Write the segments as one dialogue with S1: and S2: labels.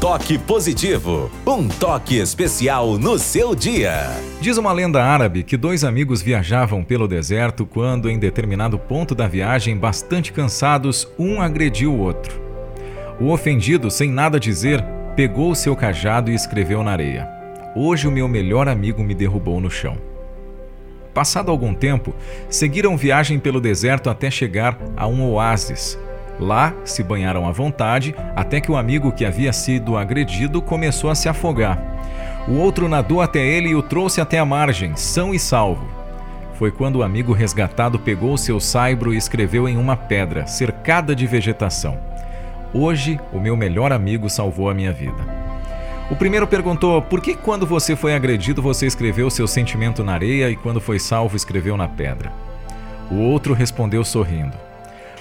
S1: toque positivo, um toque especial no seu dia.
S2: Diz uma lenda árabe que dois amigos viajavam pelo deserto quando, em determinado ponto da viagem, bastante cansados, um agrediu o outro. O ofendido, sem nada dizer, pegou seu cajado e escreveu na areia: Hoje o meu melhor amigo me derrubou no chão. Passado algum tempo, seguiram viagem pelo deserto até chegar a um oásis. Lá se banharam à vontade até que o amigo que havia sido agredido começou a se afogar. O outro nadou até ele e o trouxe até a margem, são e salvo. Foi quando o amigo resgatado pegou seu saibro e escreveu em uma pedra, cercada de vegetação: Hoje o meu melhor amigo salvou a minha vida. O primeiro perguntou por que, quando você foi agredido, você escreveu seu sentimento na areia e quando foi salvo, escreveu na pedra. O outro respondeu sorrindo: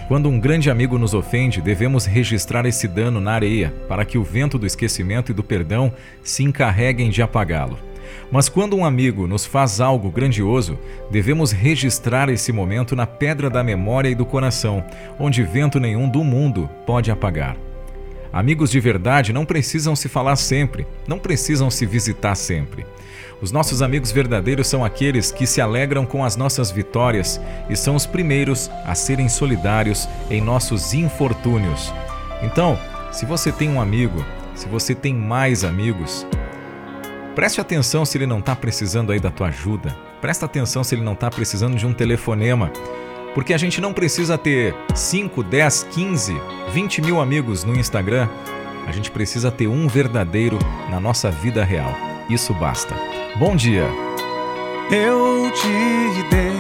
S2: Quando um grande amigo nos ofende, devemos registrar esse dano na areia para que o vento do esquecimento e do perdão se encarreguem de apagá-lo. Mas quando um amigo nos faz algo grandioso, devemos registrar esse momento na pedra da memória e do coração, onde vento nenhum do mundo pode apagar. Amigos de verdade não precisam se falar sempre, não precisam se visitar sempre. Os nossos amigos verdadeiros são aqueles que se alegram com as nossas vitórias e são os primeiros a serem solidários em nossos infortúnios. Então, se você tem um amigo, se você tem mais amigos, preste atenção se ele não está precisando aí da tua ajuda. Presta atenção se ele não está precisando de um telefonema. Porque a gente não precisa ter 5, 10, 15, 20 mil amigos no Instagram. A gente precisa ter um verdadeiro na nossa vida real. Isso basta. Bom dia!
S3: Eu te dei